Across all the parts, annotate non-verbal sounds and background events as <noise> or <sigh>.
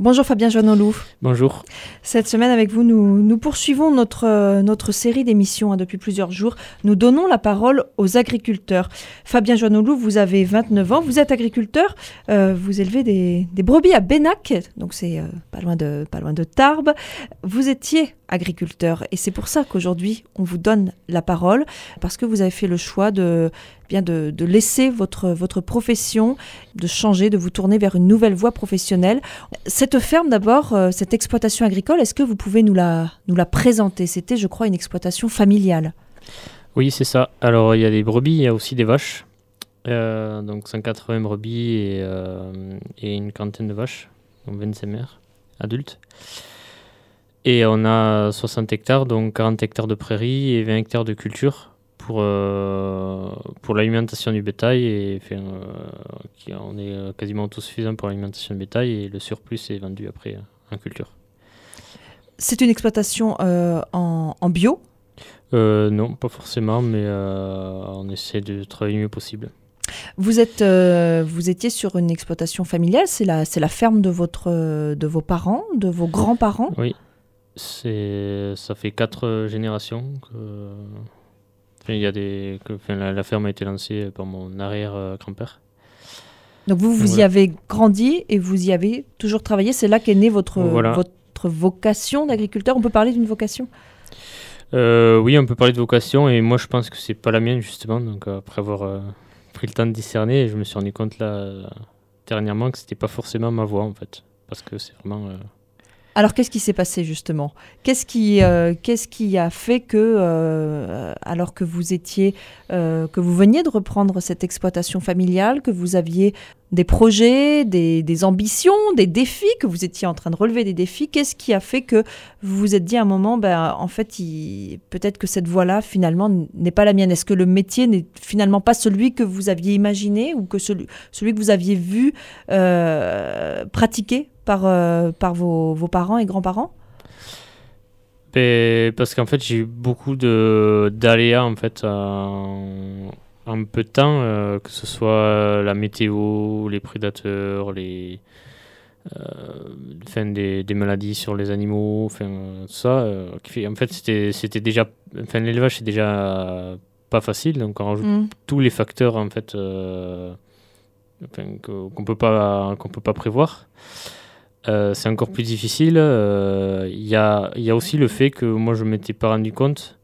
Bonjour Fabien Joannolou. Bonjour. Cette semaine avec vous, nous, nous poursuivons notre, euh, notre série d'émissions hein, depuis plusieurs jours. Nous donnons la parole aux agriculteurs. Fabien Joannolou, vous avez 29 ans, vous êtes agriculteur, euh, vous élevez des, des, brebis à Bénac, donc c'est euh, pas, loin de, pas loin de Tarbes. Vous étiez agriculteur et c'est pour ça qu'aujourd'hui on vous donne la parole, parce que vous avez fait le choix de, bien de, de laisser votre, votre profession, de changer, de vous tourner vers une nouvelle voie professionnelle. Cette ferme d'abord, euh, cette exploitation agricole, est-ce que vous pouvez nous la, nous la présenter? C'était, je crois, une exploitation familiale. Oui, c'est ça. Alors, il y a des brebis, il y a aussi des vaches. Euh, donc, 180 brebis et, euh, et, une quarantaine de vaches, donc 25 mères adultes. Et on a 60 hectares, donc 40 hectares de prairies et 20 hectares de culture pour, euh, pour l'alimentation du bétail. Et enfin, euh, on est quasiment autosuffisant pour l'alimentation du bétail et le surplus est vendu après en culture. C'est une exploitation euh, en, en, bio? Non, pas forcément, mais on essaie de travailler le mieux possible. Vous, êtes, euh, vous étiez sur une exploitation familiale, c'est la, la ferme de, votre, de vos parents, de vos grands-parents? Oui, ça fait quatre générations que, enfin, il y a des, que enfin, la, la, ferme a été lancée par mon arrière-grand-père. Donc vous, vous voilà. y avez grandi et vous y avez toujours travaillé, c'est là qu'est née votre, voilà. votre vocation d'agriculteur. On peut parler d'une vocation? Euh, Oui, on peut parler de vocation et moi je pense que c'est pas la mienne justement, donc après avoir... Euh, pris le temps de discerner je me suis rendu compte là dernièrement que c'était pas forcément ma voix en fait parce que c'est vraiment euh... alors qu'est-ce qui s'est passé justement? Qu'est-ce qui euh, qu'est-ce qui a fait que euh, alors que vous étiez euh, que vous veniez de reprendre cette exploitation familiale que vous aviez des projets, des, ambitions, des défis, que vous étiez en train de relever des défis? Qu'est-ce qui a fait que vous vous êtes dit à un moment, ben, en fait, peut-être que cette voie-là, finalement, n'est pas la mienne? Est-ce que le métier n'est finalement pas celui que vous aviez imaginé ou que celui, que vous aviez vu pratiquer? Par, euh, par vos, vos, parents et grands-parents ben, Parce qu'en fait, j'ai eu beaucoup d'aléas, en fait, en en peu de temps, euh, que ce soit la météo, les prédateurs, les, euh, fin des, des, maladies sur les animaux, enfin ça. Euh, en fait, c'était déjà, enfin l'élevage c'est déjà pas facile, donc on rajoute mm. tous les facteurs en fait enfin, qu'on peut pas qu'on peut pas prévoir. C'est encore plus difficile. Il y, a, y a aussi le fait que moi je m'étais pas rendu compte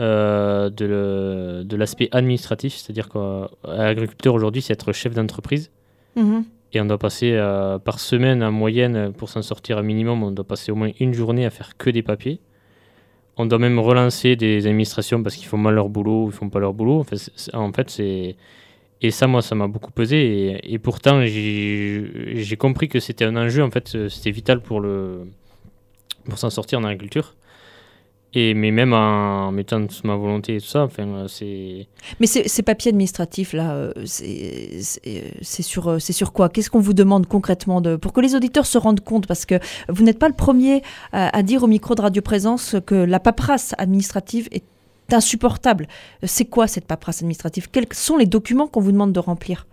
euh, de l'aspect administratif, c'est-à-dire qu'un agriculteur aujourd'hui, c'est être chef d'entreprise. Mmh. Et on doit passer euh, par semaine en moyenne, pour s'en sortir un minimum, on doit passer au moins une journée à faire que des papiers. On doit même relancer des administrations parce qu'ils font mal leur boulot ou ils font pas leur boulot. En fait c'est. Et ça, moi, ça m'a beaucoup pesé. Et, pourtant, j'ai compris que c'était un enjeu. En fait, c'était vital pour, pour s'en sortir en agriculture. Et, mais même en mettant toute ma volonté et tout ça, enfin, c'est... Mais ces papiers administratifs, là, c'est sur, sur quoi? Qu'est-ce qu'on vous demande concrètement de, Pour que les auditeurs se rendent compte, parce que vous n'êtes pas le premier à, à, dire au micro de Radio Présence que la paperasse administrative est insupportable. C'est quoi cette paperasse administrative? Quels sont les documents qu'on vous demande de remplir?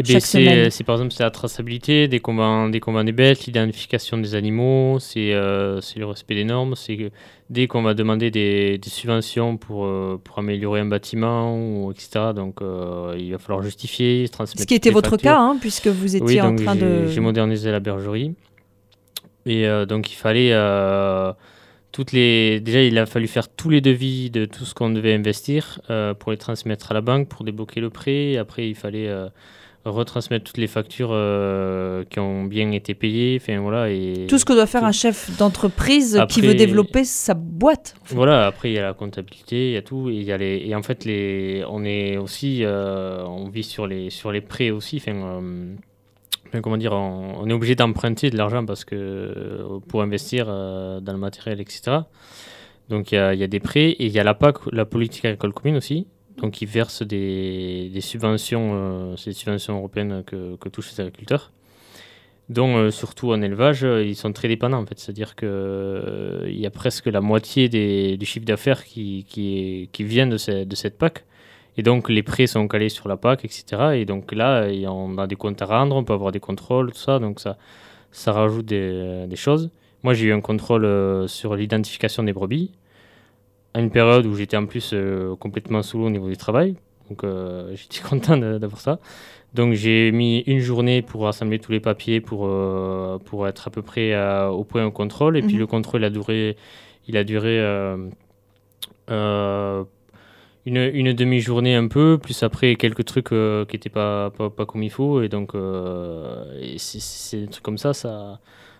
Eh bien, c'est par exemple c'est la traçabilité des combats, des combats des bêtes, l'identification des animaux, c'est euh, le respect des normes, c'est dès qu'on va demander des, des subventions pour, euh, pour améliorer un bâtiment, ou, etc. Donc euh, il va falloir justifier, transmettre. Ce qui était votre factures. cas, hein, puisque vous étiez oui, en train de. J'ai modernisé la bergerie. Et euh, donc il fallait. Toutes les... Déjà, il a fallu faire tous les devis de tout ce qu'on devait investir euh, pour les transmettre à la banque, pour débloquer le prêt. Après, il fallait euh, retransmettre toutes les factures euh, qui ont bien été payées. Enfin, voilà, et Tout ce que doit faire un chef d'entreprise qui veut développer sa boîte. Voilà, après il y a la comptabilité, il y a tout. Et, il y a les, et en fait, les, on est aussi, on vit sur les, sur les prêts aussi. Enfin, comment dire, on, est obligé d'emprunter de l'argent parce que pour investir euh, dans le matériel, etc. Donc il y, a, il des prêts et il y a la PAC, la politique agricole commune aussi, donc ils versent des, subventions, euh, ces subventions européennes que, touchent les agriculteurs. Donc euh, surtout en élevage, ils sont très dépendants en fait. C'est-à-dire qu'il euh, y a presque la moitié des, du chiffre d'affaires qui, vient de cette PAC. Et donc les prêts sont calés sur la PAC, etc. Et donc là, on a des comptes à rendre, on peut avoir des contrôles, tout ça. Donc ça, ça rajoute des, des choses. Moi, j'ai eu un contrôle sur l'identification des brebis à une période où j'étais en plus complètement sous l'eau au niveau du travail. Donc, <laughs> j'étais content d'avoir ça. Donc j'ai mis une journée pour rassembler tous les papiers pour, euh, pour être à peu près euh, au point au contrôle. Et puis mhm. le contrôle a duré, il a duré euh, une, une demi-journée un peu, plus après quelques trucs qui n'étaient pas, pas, pas, comme il faut. Et donc c'est des trucs comme ça, ça,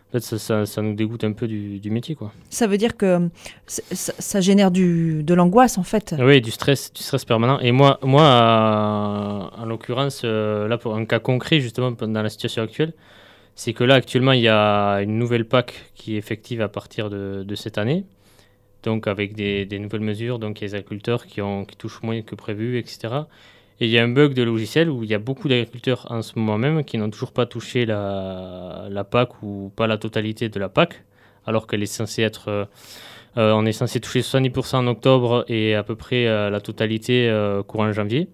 en fait, ça, ça, nous dégoûte un peu du, du, métier. Quoi. Ça veut dire que ça, ça génère du, de l'angoisse, en fait Oui, du stress, du stress permanent. Et moi, moi en l'occurrence, euh, là, pour un cas concret, justement, dans la situation actuelle, c'est que là, actuellement, il y a une nouvelle PAC qui est effective à partir de, de cette année. Donc, avec des, des, nouvelles mesures, donc il y a les agriculteurs qui, ont, qui touchent moins que prévu, etc. Et il y a un bug de logiciel où il y a beaucoup d'agriculteurs en ce moment même qui n'ont toujours pas touché la, la, PAC ou pas la totalité de la PAC, alors qu'elle est censée être. Euh, euh, est censé toucher 70% en octobre et à peu près euh, la totalité courant janvier.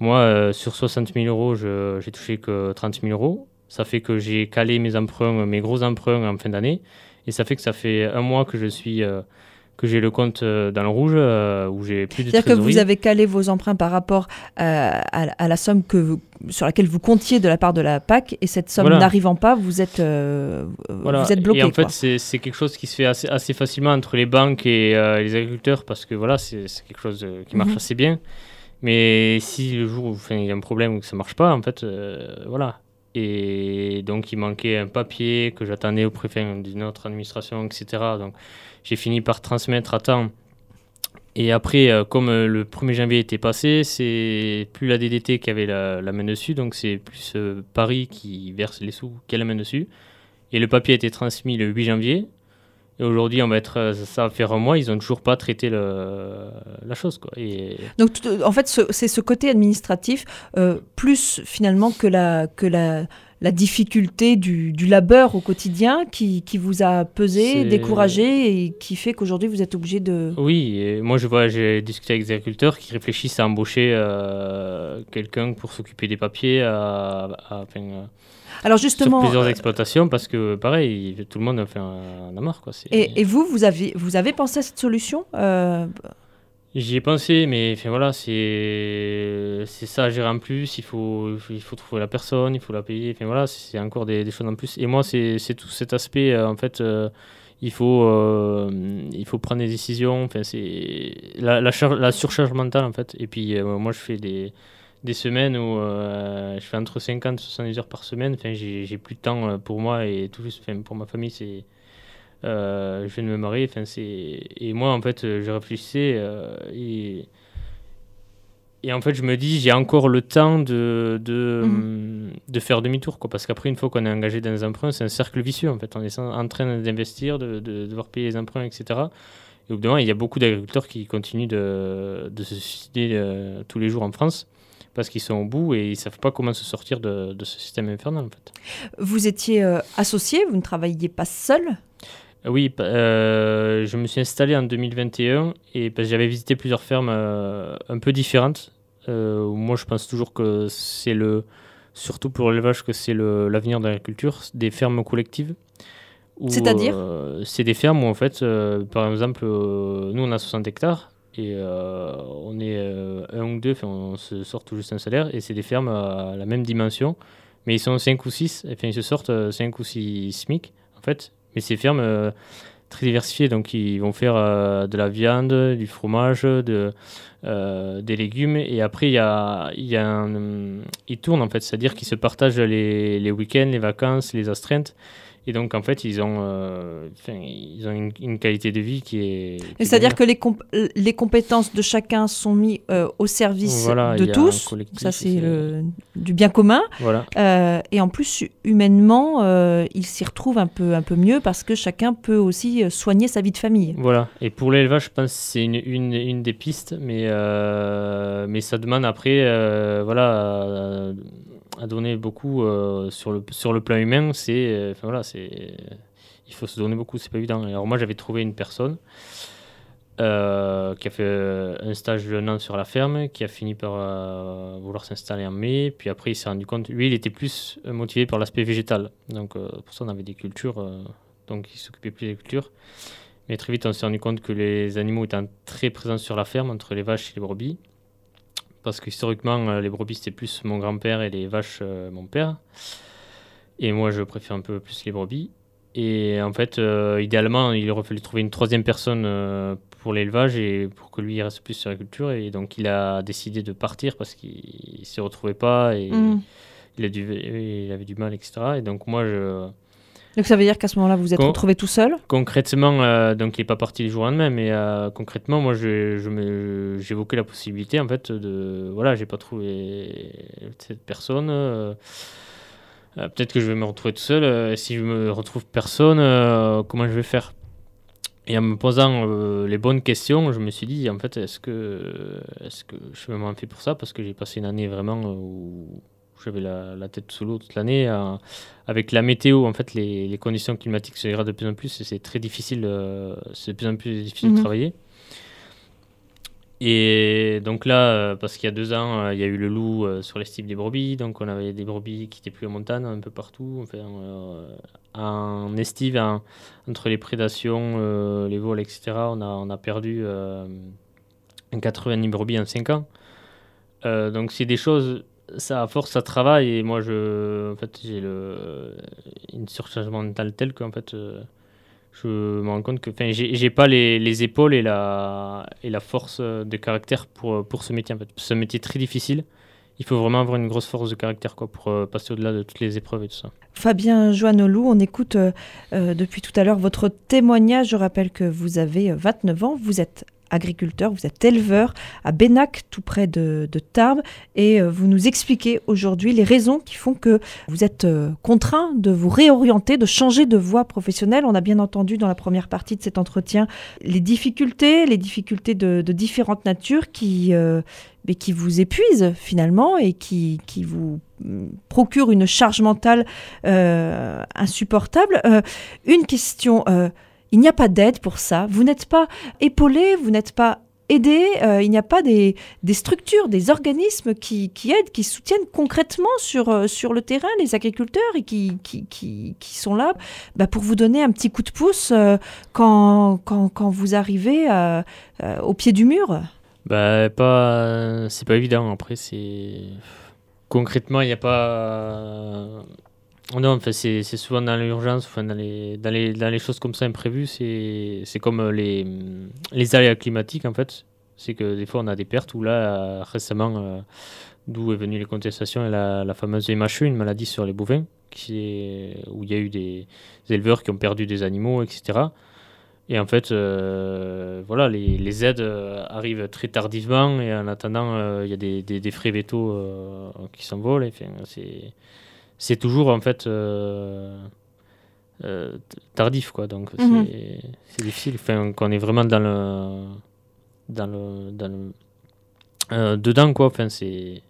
Moi, sur 60 000 euros, j'ai touché que 30 000 euros. Ça fait que j'ai calé mes emprunts, mes gros emprunts en fin d'année. Et ça fait que ça fait un mois que je suis que j'ai le compte euh, dans le rouge euh, où j'ai plus de C'est-à-dire que vous avez calé vos emprunts par rapport euh, à, la somme que sur laquelle vous comptiez de la part de la PAC et cette somme n'arrivant pas, vous êtes, vous êtes bloqué. Et en fait, c'est quelque chose qui se fait assez, assez, facilement entre les banques et les agriculteurs parce que voilà, c'est quelque chose qui marche mhm. assez bien. Mais si le jour où il y a un problème ou que ça marche pas, en fait, voilà. Et donc, il manquait un papier que j'attendais au préfet d'une autre administration, etc. Donc, j'ai fini par transmettre à temps. Et après, euh, comme euh, le 1er janvier était passé, c'est plus la DDT qui avait la, main dessus, donc c'est plus euh, Paris qui verse les sous qui a la main dessus. Et le papier a été transmis le 8 janvier. Et aujourd'hui, on va être, ça va faire un mois, ils n'ont toujours pas traité le, la chose. Quoi. Et... Donc, en fait, c'est ce côté administratif, plus finalement que la, que la, la difficulté du, labeur au quotidien qui, vous a pesé, découragé et qui fait qu'aujourd'hui vous êtes obligé de... Oui, et moi je vois, j'ai discuté avec des agriculteurs qui réfléchissent à embaucher euh, quelqu'un pour s'occuper des papiers à, alors justement, sur plusieurs euh, exploitations parce que pareil, tout le monde a fait un, un marre. Quoi. Et, et, vous, vous avez, vous avez pensé à cette solution euh, J'y ai pensé, mais enfin, voilà, c'est ça à gérer en plus. Il faut, il faut trouver la personne, il faut la payer. Enfin, voilà, c'est encore des, des, choses en plus. Et moi, c'est tout cet aspect, euh, en fait, euh, il, faut, euh, il faut prendre des décisions. Enfin, c'est la, la, la, surcharge mentale, en fait. Et puis, moi, je fais des, des semaines où je fais entre 50 et 70 heures par semaine. Enfin, j'ai plus de temps pour moi et tout juste, enfin, pour ma famille, c'est euh, je viens de me marier. Enfin, et moi, en fait, je réfléchissais euh, et, et en fait, je me dis, j'ai encore le temps de, de, mhm. de faire demi-tour. Quoi, parce qu'après, une fois qu'on est engagé dans les emprunts, c'est un cercle vicieux. En fait, on est en train d'investir, de, de, devoir payer les emprunts, etc. Et au bout d'un moment, il y a beaucoup d'agriculteurs qui continuent de, de se suicider euh, tous les jours en France parce qu'ils sont au bout et ils ne savent pas comment se sortir de, de, ce système infernal. En fait. Vous étiez associé, vous ne travailliez pas seul? Oui, euh, je me suis installé en 2021 et parce que j'avais visité plusieurs fermes euh, un peu différentes. Euh, moi, je pense toujours que c'est le, surtout pour l'élevage, que c'est l'avenir de l'agriculture, des fermes collectives. C'est-à-dire C'est des fermes où, en fait, par exemple, nous, on a 60 hectares et on est un ou deux, on se sort tout juste un salaire et c'est des fermes à la même dimension, mais ils sont 5 ou 6, enfin, ils se sortent 5 ou 6 SMIC, en fait, mais c'est fermes euh, très diversifiées, donc ils vont faire euh, de la viande, du fromage, de, euh, des légumes, et après y a, y a ils tournent en fait, c'est-à-dire qu'ils se partagent les week-ends, les vacances, les astreintes. Et donc, en fait, ils ont, euh, ils ont une, qualité de vie qui est. C'est-à-dire que les, les compétences de chacun sont mises euh, au service de tous. Ça, c'est du bien commun. Voilà. Euh, et en plus, humainement, ils s'y retrouvent un peu, un peu mieux parce que chacun peut aussi soigner sa vie de famille. Voilà. Et pour l'élevage, je pense que c'est une, une, une, des pistes, mais, mais ça demande après, voilà à donner beaucoup euh, sur, le, sur le plan humain, c'est enfin, voilà, c'est il faut se donner beaucoup, c'est pas évident. Alors moi j'avais trouvé une personne euh, qui a fait euh, un stage de un an sur la ferme, qui a fini par euh, vouloir s'installer en mai. Puis après, il s'est rendu compte, lui, il était plus motivé par l'aspect végétal. Donc, pour ça, on avait des cultures, donc il s'occupait plus des cultures. Mais très vite, on s'est rendu compte que les animaux étaient très présents sur la ferme, entre les vaches et les brebis. Parce que historiquement, les brebis, c'était plus mon grand-père et les vaches, mon père. Et moi, je préfère un peu plus les brebis. Et en fait, idéalement, il aurait fallu trouver une troisième personne pour l'élevage et pour que lui il reste plus sur la culture. Et donc il a décidé de partir parce qu'il ne s'y retrouvait pas et mm. il, a dû, il avait du mal, etc. Et donc moi je. Donc ça veut dire qu'à ce moment-là vous êtes retrouvé tout seul Concrètement, euh, donc il n'est pas parti du jour lendemain, mais euh, concrètement moi j'évoquais la possibilité en fait de voilà j'ai pas trouvé cette personne. Euh, peut-être que je vais me retrouver tout seul. si je me retrouve personne, comment je vais faire? Et en me posant euh, les bonnes questions, je me suis dit, en fait, est-ce que, est que je suis vraiment fait pour ça? Parce que j'ai passé une année vraiment où j'avais la, tête sous l'eau toute l'année. avec la météo, en fait, les, conditions climatiques se dégradent de plus en plus et c'est très difficile, euh, c'est de plus en plus difficile de mhm. travailler. Et donc là, euh, parce qu'il y a deux ans, euh, il y a eu le loup euh, sur les styles des brebis, donc on avait des brebis qui étaient plus en montagne, un peu partout. Enfin, en estive, entre les prédations, les vols, etc., on a, on a perdu 90 brebis en 5 ans. donc c'est des choses, ça à force, ça travaille, et moi, je, en fait, j'ai une surcharge mentale telle qu'en fait je me rends compte que j'ai pas les, les, épaules et la, et la force de caractère pour, pour ce métier. En fait. C'est un métier très difficile. Il faut vraiment avoir une grosse force de caractère quoi, pour euh, passer au-delà de toutes les épreuves et tout ça. Fabien Joannolou, on écoute euh, euh, depuis tout à l'heure votre témoignage. Je rappelle que vous avez 29 ans, vous êtes agriculteur, vous êtes éleveur à Bénac, tout près de, Tarbes, et euh, vous nous expliquez aujourd'hui les raisons qui font que vous êtes euh, contraint de vous réorienter, de changer de voie professionnelle. On a bien entendu dans la première partie de cet entretien les difficultés, les difficultés de, différentes natures qui, euh, qui vous épuisent finalement et qui, qui vous mm, procurent une charge mentale insupportable. une question il n'y a pas d'aide pour ça. Vous n'êtes pas épaulé, vous n'êtes pas aidé. Euh, il n'y a pas des, structures, des organismes qui, aident, qui soutiennent concrètement sur, euh, sur le terrain les agriculteurs et qui, qui, sont là bah, pour vous donner un petit coup de pouce euh, quand, quand, vous arrivez au pied du mur. Bah, pas, c'est pas évident. Après, c'est concrètement, il n'y a pas non, enfin, c'est souvent dans l'urgence, enfin, dans, les, dans, les, dans les choses comme ça imprévues, c'est comme euh, les, les aléas climatiques en fait. C'est que des fois on a des pertes, ou là récemment, euh, d'où est venue les contestations, et la, la fameuse MHE, une maladie sur les bovins, qui est, où il y a eu des, éleveurs qui ont perdu des animaux, etc. Et en fait, euh, voilà, les, les, aides arrivent très tardivement, et en attendant, il y a des, des, frais vétos qui s'envolent. C'est c'est toujours en fait euh, euh, tardif quoi. Donc mhm. c'est difficile. Enfin qu'on est vraiment dans le dans le, dans le euh, dedans quoi. Enfin c'est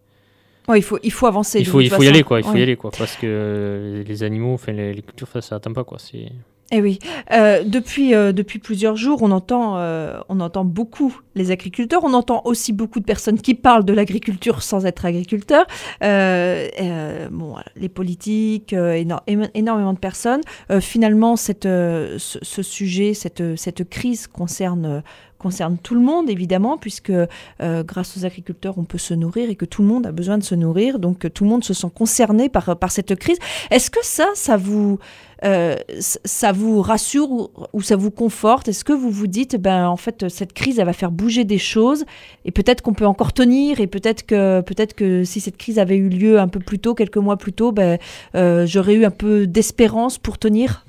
il faut il faut avancer il faut il faut y aller quoi. Il faut y aller quoi parce que les animaux enfin les, les cultures ça attend pas quoi. C'est eh oui, euh, depuis, euh, depuis plusieurs jours, on entend, euh, on entend beaucoup les agriculteurs, on entend aussi beaucoup de personnes qui parlent de l'agriculture sans être agriculteurs, bon, les politiques, énormément de personnes. finalement, cette, ce, ce, sujet, cette, cette crise concerne concerne tout le monde, évidemment, puisque euh, grâce aux agriculteurs, on peut se nourrir et que tout le monde a besoin de se nourrir. Donc, tout le monde se sent concerné par, par cette crise. Est-ce que ça, ça vous, euh, ça vous rassure ou, ça vous conforte? Est-ce que vous vous dites, ben, en fait, cette crise, elle va faire bouger des choses et peut-être qu'on peut encore tenir et peut-être que, peut-être que si cette crise avait eu lieu un peu plus tôt, quelques mois plus tôt, ben, euh, j'aurais eu un peu d'espérance pour tenir?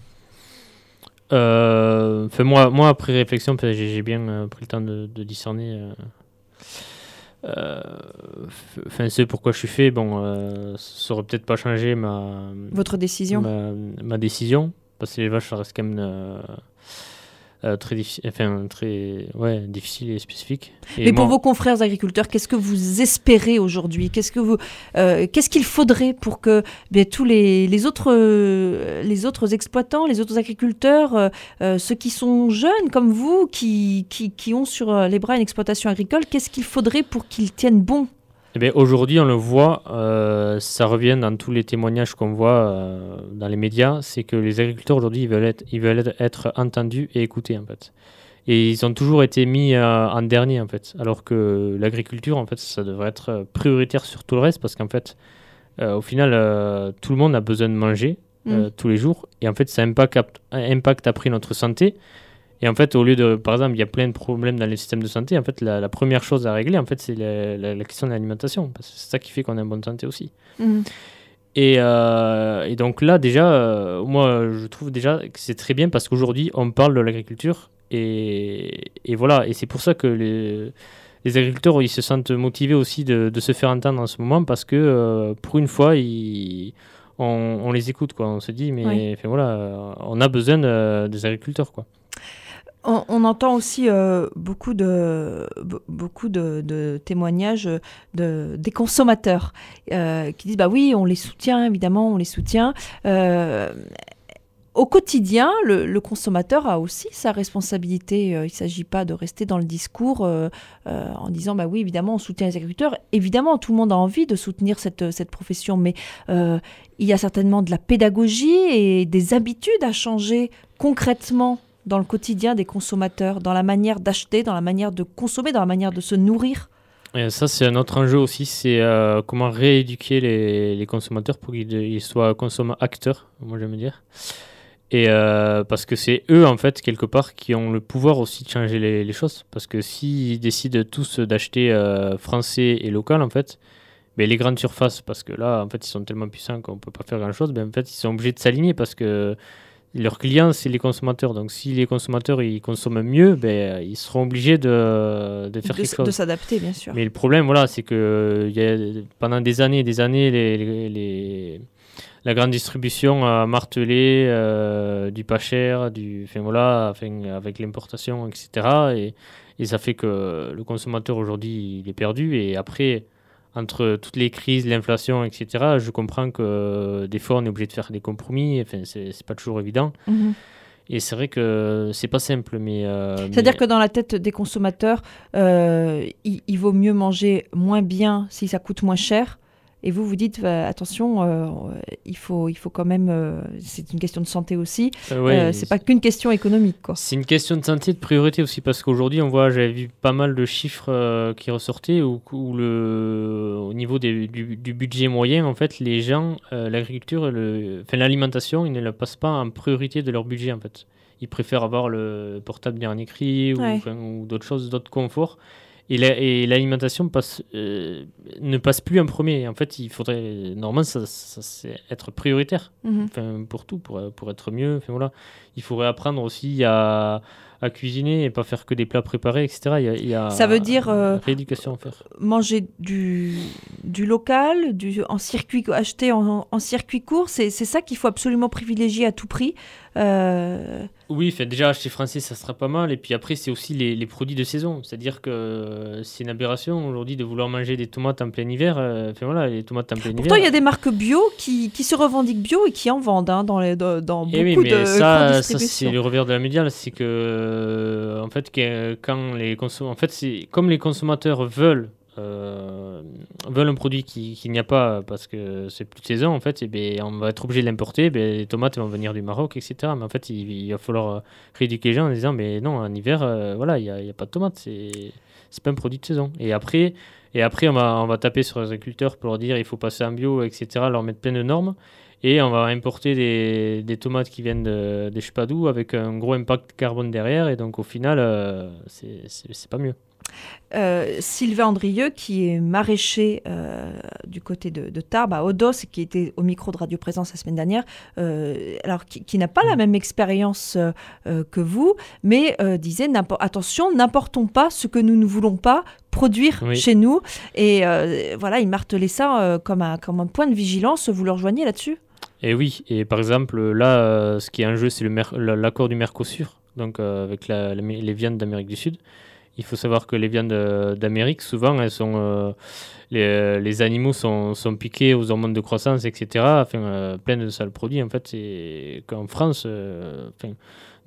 Euh, moi, moi, après réflexion, j'ai bien euh, pris le temps de, discerner. Euh, enfin, c'est pourquoi je suis fait. Bon, ça aurait peut-être pas changé ma. Votre décision ma, décision. Parce que les vaches, ça reste quand même très, difficile, enfin, très ouais, difficile et spécifique. Et Mais pour vos confrères agriculteurs, qu'est-ce que vous espérez aujourd'hui? Qu'est-ce que vous, qu'est-ce qu'il faudrait pour que bien, tous les, les, autres, les autres exploitants, les autres agriculteurs, ceux qui sont jeunes comme vous, qui, qui, qui ont sur les bras une exploitation agricole, qu'est-ce qu'il faudrait pour qu'ils tiennent bon? Eh aujourd'hui, on le voit, euh, ça revient dans tous les témoignages qu'on voit euh, dans les médias, c'est que les agriculteurs aujourd'hui, ils veulent être, ils veulent être entendus et écoutés en fait. Et ils ont toujours été mis euh, en dernier en fait, alors que l'agriculture, en fait, ça devrait être prioritaire sur tout le reste parce qu'en fait, au final, tout le monde a besoin de manger mm. tous les jours et en fait, ça impacte, impacte après notre santé. Et en fait, au lieu de, par exemple, il y a plein de problèmes dans les systèmes de santé. En fait, la, première chose à régler, en fait, c'est la, question de l'alimentation, parce que c'est ça qui fait qu'on a une bonne santé aussi. Mhm. Et, euh, et, donc là, déjà, euh, moi, je trouve déjà que c'est très bien parce qu'aujourd'hui, on parle de l'agriculture et, et, voilà. Et c'est pour ça que les, les, agriculteurs, ils se sentent motivés aussi de, de, se faire entendre en ce moment parce que euh, pour une fois, ils, on, on, les écoute, quoi. On se dit, mais voilà, on a besoin des agriculteurs, quoi on, entend aussi euh, beaucoup de, beaucoup de, témoignages de, des consommateurs euh, qui disent bah oui, on les soutient, évidemment, on les soutient. Euh, au quotidien, le, consommateur a aussi sa responsabilité. il ne s'agit pas de rester dans le discours en disant bah oui, évidemment, on soutient les agriculteurs. Évidemment, tout le monde a envie de soutenir cette, cette profession, mais il y a certainement de la pédagogie et des habitudes à changer concrètement dans le quotidien des consommateurs, dans la manière d'acheter, dans la manière de consommer, dans la manière de se nourrir ça, c'est un autre enjeu aussi, c'est euh, comment rééduquer les, consommateurs pour qu'ils soient consommateurs acteurs, moi j'aime dire. Et euh, parce que c'est eux, en fait, quelque part, qui ont le pouvoir aussi de changer les, choses. Parce que s'ils décident tous d'acheter euh, français et local, en fait, ben, les grandes surfaces, parce que là, en fait, ils sont tellement puissants qu'on ne peut pas faire grand-chose, ben, en fait, ils sont obligés de s'aligner parce que leurs clients, c'est les consommateurs. Donc, si les consommateurs ils consomment mieux, ben, ils seront obligés de, de faire quelque chose. De s'adapter, bien sûr. Mais le problème, voilà, c'est que y a, pendant des années et des années, les, les, la grande distribution a martelé euh, du pas cher, du, enfin, voilà, enfin, avec l'importation, etc. Et, et ça fait que le consommateur aujourd'hui, il est perdu. Et après entre toutes les crises, l'inflation, etc., je comprends que euh, des fois on est obligé de faire des compromis, enfin, c'est pas toujours évident. Mhm. Et c'est vrai que c'est pas simple, mais. Euh, C'est-à-dire que dans la tête des consommateurs, euh, il, vaut mieux manger moins bien si ça coûte moins cher et vous vous dites bah, attention, euh, il faut il faut quand même euh, c'est une question de santé aussi. Euh, c'est pas qu'une question économique quoi. C'est une question de santé de priorité aussi parce qu'aujourd'hui on voit j'avais vu pas mal de chiffres qui ressortaient où, le au niveau du, du, budget moyen en fait les gens l'agriculture enfin l'alimentation ils ne la passent pas en priorité de leur budget en fait. Ils préfèrent avoir le portable dernier cri ou, ou d'autres choses d'autres conforts et l'alimentation passe, euh, ne passe plus en premier. En fait, il faudrait, normalement, ça, ça être prioritaire mhm. enfin, pour tout, pour, pour être mieux. Enfin, voilà. Il faudrait apprendre aussi à, à cuisiner et pas faire que des plats préparés, etc. Il y a, ça veut dire euh, rééducation à faire. Manger du, du local, du, en circuit acheté en, en circuit court, c'est ça qu'il faut absolument privilégier à tout prix. Euh, oui, fait, déjà acheter français, ça sera pas mal. Et puis après, c'est aussi les, les, produits de saison. C'est-à-dire que c'est une aberration aujourd'hui de vouloir manger des tomates en plein hiver. Euh, enfin voilà, les tomates en plein Pourtant, il y a des marques bio qui, qui, se revendiquent bio et qui en vendent hein, dans, les, dans, eh beaucoup oui, mais de ça, ça c'est le revers de la médiale, c'est que euh, en fait, quand les en fait, comme les consommateurs veulent euh, veulent un produit qu'il qui n'y a pas parce que c'est plus de saison, en fait, et bien, on va être obligé de l'importer. Ben, les tomates vont venir du Maroc, etc. Mais en fait, il, va falloir euh, rééduquer les gens en disant mais non, en hiver, voilà, il n'y a, pas de tomates, c'est pas un produit de saison. Et après, et après on, va, on va taper sur les agriculteurs pour leur dire il faut passer en bio, etc., leur mettre plein de normes. Et on va importer des, des tomates qui viennent de, de je sais pas d'où avec un gros impact carbone derrière. Et donc au final, euh, c'est pas mieux. Euh, Sylvain Andrieux, qui est maraîcher euh, du côté de, de, Tarbes, à Odos, qui était au micro de Radio Présence la semaine dernière, euh, alors qui, n'a pas la mm. même expérience que vous, mais disait attention, n'importons pas ce que nous ne voulons pas produire chez nous. Et voilà, il martelait ça comme, un, comme un point de vigilance. Vous le rejoignez là-dessus? Et oui, et par exemple, là, ce qui est en jeu, c'est l'accord du Mercosur, donc avec les viandes d'Amérique du Sud. Il faut savoir que les viandes d'Amérique, souvent, elles sont, les, les, animaux sont, sont, piqués aux hormones de croissance, etc. Enfin, plein de sales produits. En fait, c'est qu'en France,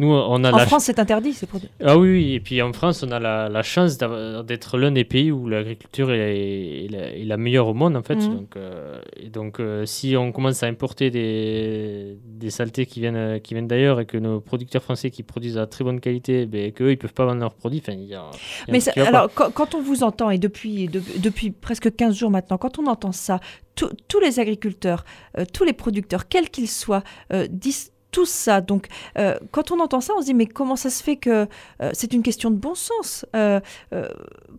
on a en France, c'est interdit ces produits. Ah oui, et puis en France, on a la, chance d'être l'un des pays où l'agriculture est, la meilleure au monde, en fait. Mhm. Donc, euh, et donc euh, si on commence à importer des, des saletés qui viennent, qui viennent d'ailleurs et que nos producteurs français qui produisent à très bonne qualité, ben, qu'eux, ils peuvent pas vendre leurs produits, enfin, y a, Mais alors, quand, on vous entend, et depuis, depuis presque 15 jours maintenant, quand on entend ça, tous les agriculteurs, euh, tous les producteurs, quels qu'ils soient, disent tout ça. Donc, euh, quand on entend ça, on se dit, mais comment ça se fait que euh, c'est une question de bon sens? Euh,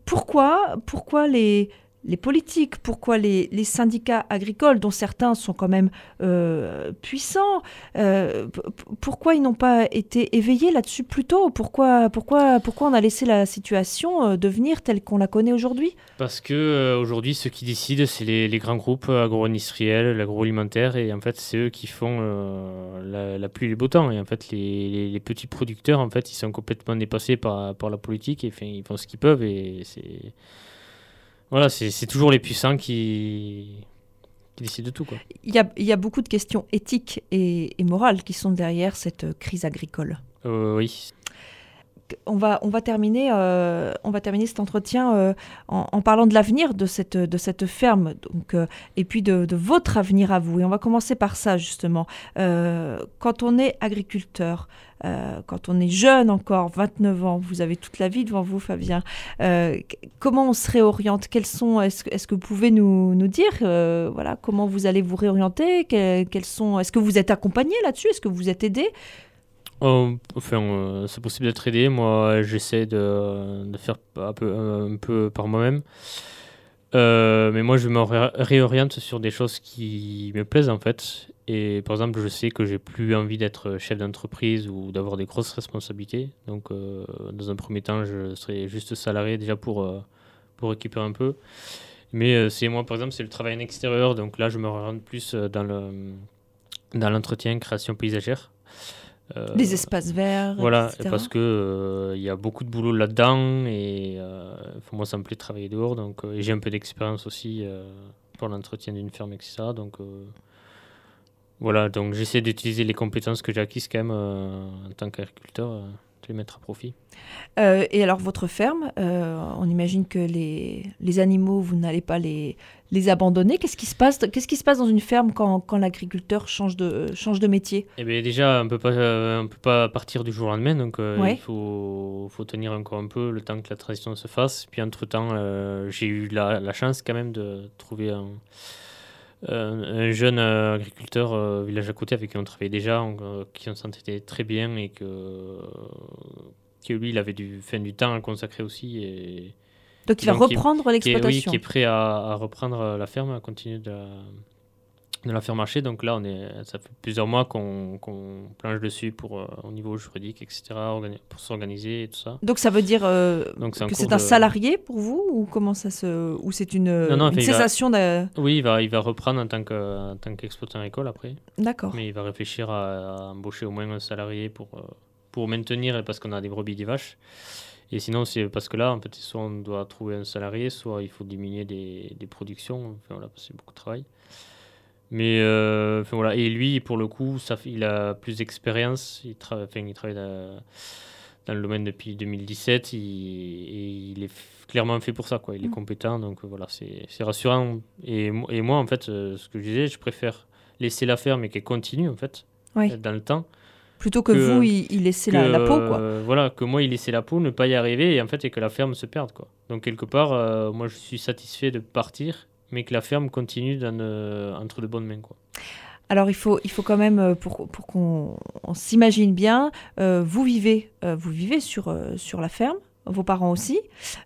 Pourquoi, pourquoi les, les politiques, pourquoi les, syndicats agricoles, dont certains sont quand même euh, puissants, euh, pourquoi ils n'ont pas été éveillés là-dessus plus tôt? Pourquoi, pourquoi, pourquoi on a laissé la situation euh, devenir telle qu'on la connaît aujourd'hui? Parce que aujourd'hui, ceux qui décident, c'est les, grands groupes agro-industriels, l'agroalimentaire, et en fait, c'est eux qui font la, pluie et les beaux temps. Et en fait, les, petits producteurs, en fait, ils sont complètement dépassés par, par la politique, et ils font ce qu'ils peuvent, et c'est voilà, c'est toujours les puissants qui, qui décident de tout. Quoi. Il, y a, il y a beaucoup de questions éthiques et, morales qui sont derrière cette crise agricole. Euh, oui. On va, on, va terminer, euh, on va terminer cet entretien euh, en, parlant de l'avenir de cette, de cette ferme donc, et puis de, de, votre avenir à vous. Et on va commencer par ça justement. quand on est agriculteur, euh, quand on est jeune encore, 29 ans, vous avez toute la vie devant vous, Fabien. Euh, comment on se réoriente? Quels sont Est-ce est que vous pouvez nous, nous dire euh, voilà comment vous allez vous réorienter? Quels sont Est-ce que vous êtes accompagné là-dessus? Est-ce que vous êtes aidé? Oh, enfin, c'est possible d'être aidé. Moi, j'essaie de, de, faire un peu, par moi-même. mais moi, je me réoriente sur des choses qui me plaisent en fait. Et par exemple, je sais que j'ai plus envie d'être chef d'entreprise ou d'avoir des grosses responsabilités. Donc, euh, dans un premier temps, je serai juste salarié déjà pour, euh, pour récupérer un peu. Mais euh, c'est moi, par exemple, c'est le travail en extérieur. Donc là, je me rends plus dans le dans l'entretien, création paysagère. Des espaces verts. Voilà, parce que il y a beaucoup de boulot là-dedans et moi, ça me plaît de travailler dehors. Donc, j'ai un peu d'expérience aussi pour l'entretien d'une ferme, etc. Donc voilà, donc j'essaie d'utiliser les compétences que j'ai acquises quand même euh, en tant qu'agriculteur, euh, de les mettre à profit. Euh, et alors votre ferme, on imagine que les, les animaux, vous n'allez pas les, les abandonner. Qu'est-ce qui se passe Qu'est-ce qui se passe dans une ferme quand, quand l'agriculteur change de change de métier? Eh bien déjà, on peut pas on peut pas partir du jour au lendemain, donc il faut, faut tenir encore un peu le temps que la transition se fasse. Puis entre temps, j'ai eu la, la, chance quand même de trouver un euh, un jeune euh, agriculteur euh, village à côté avec qui on travaillait déjà, qui on s'entendait très bien et que, que lui, il avait du, fin, du temps à consacrer aussi. Et, donc il va reprendre l'exploitation. Oui, qui est prêt à, à, reprendre la ferme, à continuer de, de la faire marcher. Donc là, on est, ça fait plusieurs mois qu'on planche dessus pour, euh, au niveau juridique, etc., pour s'organiser et tout ça. Donc ça veut dire euh, que c'est un salarié pour vous ou comment ça se, ou c'est une, cessation de... Oui, il va, il va reprendre en tant qu'exploitant agricole après. D'accord. Mais il va réfléchir à, embaucher au moins un salarié pour, euh, pour maintenir, parce qu'on a des brebis, des vaches. Et sinon, c'est parce que là, en fait, soit on doit trouver un salarié, soit il faut diminuer des, des productions. Enfin, voilà, c'est beaucoup de travail. Mais euh, voilà. Et lui, pour le coup, ça, il a plus d'expérience. Il, travaille il travaille dans, le domaine depuis 2017. Il, et il est clairement fait pour ça. Quoi. Il est mm. compétent. Donc voilà, c'est rassurant. Et, et, moi, en fait, euh, ce que je disais, je préfère laisser la faire, mais qu'elle continue, en fait, dans le temps. Plutôt que, vous, il, il laissait la, peau, quoi. voilà, que moi, il laissait la peau, ne pas y arriver, et en fait, et que la ferme se perde, quoi. Donc, quelque part, euh, moi, je suis satisfait de partir mais que la ferme continue dans, entre de bonnes mains. Quoi. Alors il faut, il faut quand même, euh, pour, pour qu'on s'imagine bien, euh, vous vivez, euh, vous vivez sur, sur la ferme, vos parents aussi,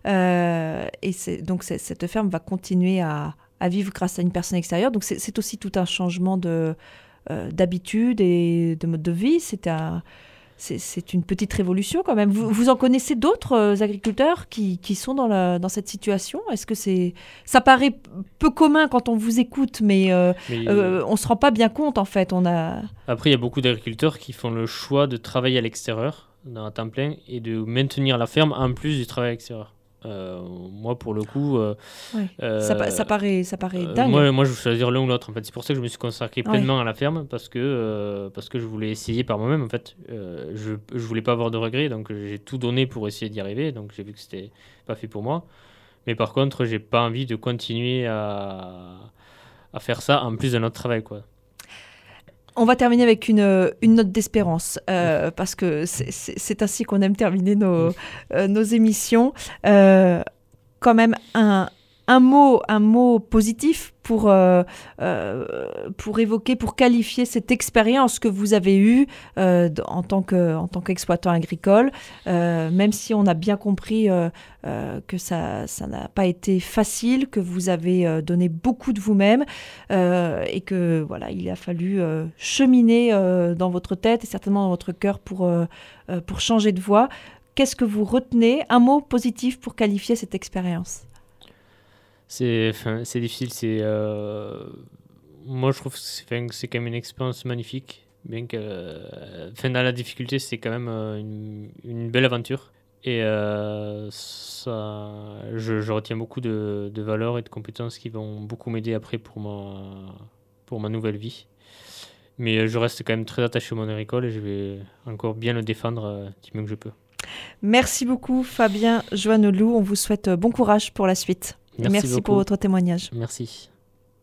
et donc cette ferme va continuer à, à, vivre grâce à une personne extérieure. Donc c'est aussi tout un changement de d'habitude et de mode de vie. C'est un c'est une petite révolution quand même. Vous, vous en connaissez d'autres euh, agriculteurs qui, qui, sont dans, la, dans cette situation? Est-ce que c'est ça paraît peu commun quand on vous écoute, mais, euh, euh, on se rend pas bien compte en fait. On a après il y a beaucoup d'agriculteurs qui font le choix de travailler à l'extérieur dans un temps plein et de maintenir la ferme en plus du travail à l'extérieur. Euh, moi, pour le coup. Euh, euh, ça, paraît, ça paraît dingue. Moi, moi, je choisir l'un ou l'autre. En fait, c'est pour ça que je me suis consacré pleinement à la ferme parce que, parce que je voulais essayer par moi-même. En fait, je, je voulais pas avoir de regrets, donc j'ai tout donné pour essayer d'y arriver. Donc j'ai vu que c'était pas fait pour moi. Mais par contre, j'ai pas envie de continuer à, à faire ça en plus de notre travail, quoi. On va terminer avec une, une note d'espérance, euh, parce que c'est ainsi qu'on aime terminer nos, euh, nos émissions. Euh, quand même un, un mot, un mot positif pour, euh, euh, pour évoquer, pour qualifier cette expérience que vous avez eue euh, en tant qu'exploitant agricole, même si on a bien compris que ça ça n'a pas été facile, que vous avez donné beaucoup de vous-même et que voilà, il a fallu cheminer dans votre tête et certainement dans votre cœur pour, pour changer de voie. Qu'est-ce que vous retenez? Un mot positif pour qualifier cette expérience? C'est difficile c'est euh, moi je trouve que c'est quand même une expérience magnifique bien que euh, fin dans la difficulté c'est quand même euh, une, belle aventure. Et ça je, retiens beaucoup de, de, valeurs et de compétences qui vont beaucoup m'aider après pour ma pour ma nouvelle vie. Mais je reste quand même très attaché monde agricole et je vais encore bien le défendre du mieux que je peux. Merci beaucoup Fabien Joanneloup, on vous souhaite bon courage pour la suite. Merci, pour votre témoignage. Merci.